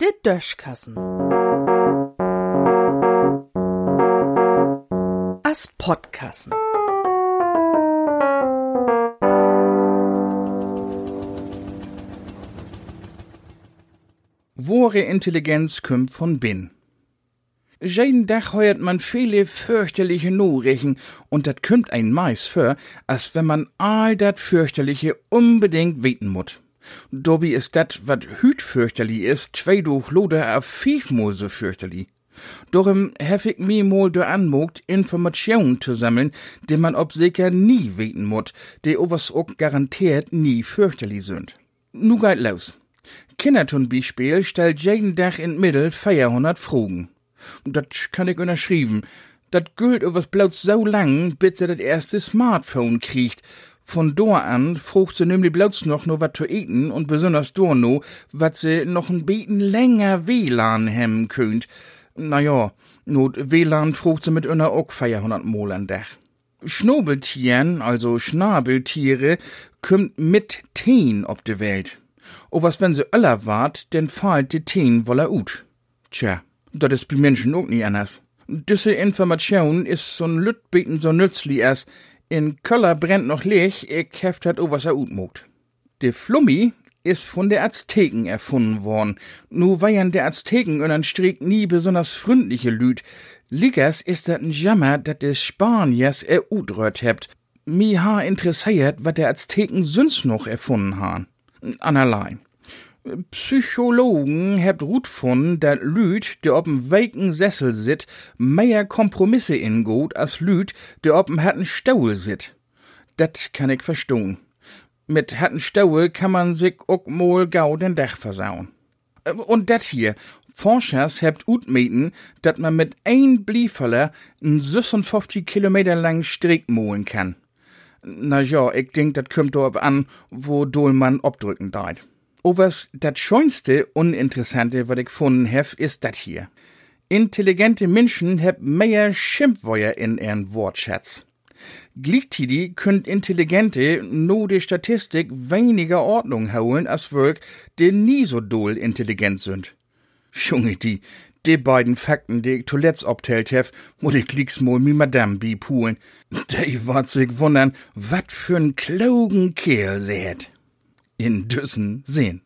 Der Döschkassen. As Podkassen. Wore Intelligenz kümmt von bin. Jeden Tag heuert man viele fürchterliche Nachrichten und dat kümmt ein Mais für, als wenn man all dat fürchterliche unbedingt weten mut. Dobi ist dat, wat hüt fürchterlich ist, zwei durch Loder auf fünfmal so fürchterlich. Darum hef ich mir mal do anmogt, Informationen zu sammeln, die man ob sicher nie weten mut, die owas auch garantiert nie fürchterlich sind. Nu geht los. Kinder zum Beispiel stellt jeden Tag in Mittel 400 Fragen. Dat kann ich unterschrieben. Dat gilt was bloß so lang, bis sie das erste Smartphone kriegt. Von dort an frucht sie nämlich bloß noch nur wat zu eten und besonders dort no, wat sie noch ein beten länger WLAN hemmen könnt. Na ja, not WLAN frucht sie mit einer auch 400 Mol an Dach. Schnobeltieren, also Schnabeltiere, kümmt mit Teen ob de Welt. O was wenn sie öller wart, denn fahlt die Teen woller ut. Tja, dat is bei Menschen auch nie anders. Diese Information is so'n Lütbeten so nützlich as. In Köller brennt noch Licht, ich heft hat o was er ut mogt. De Flummi is von der Azteken erfunden worden. Nu weiern der Azteken und ein Strick nie besonders freundliche Lüd. Liggers ist dat ein Jammer, dat des Spaniers er utrört hebt. Mi ha interessiert, wat der Azteken süns noch erfunden han. Anerlei. Psychologen hebt Rut von, dat Lüd, der ob'm weiken Sessel sit, mehr Kompromisse ingot als Lüd, der ob'm harten Stuhl sit. Dat kann ich verstohn. Mit harten Stuhl kann man sich ook mal gau den Dach versauen. Und dat hier, Forschers hebt utmeten, dat man mit ein Bliefeller n 56 Kilometer lang Strick mohlen kann. Na ja, ich denk, dat kümmt dorb an, wo dol man obdrücken deit. O was dat schönste Uninteressante, wat ich gefunden hef, ist dat hier. Intelligente Menschen heb mehr Schimpfweuer in ihren Wortschatz. Gleichzeitig könnt Intelligente no de Statistik weniger Ordnung holen als Wirk, die nie so doll intelligent sind. Junge, die, die beiden Fakten, die ich zuletzt obtellt hef, muss ich klick's mal mi Madame bipulen. Die wat sich wundern, wat für'n klugen Kerl seht. In Düssen sehen.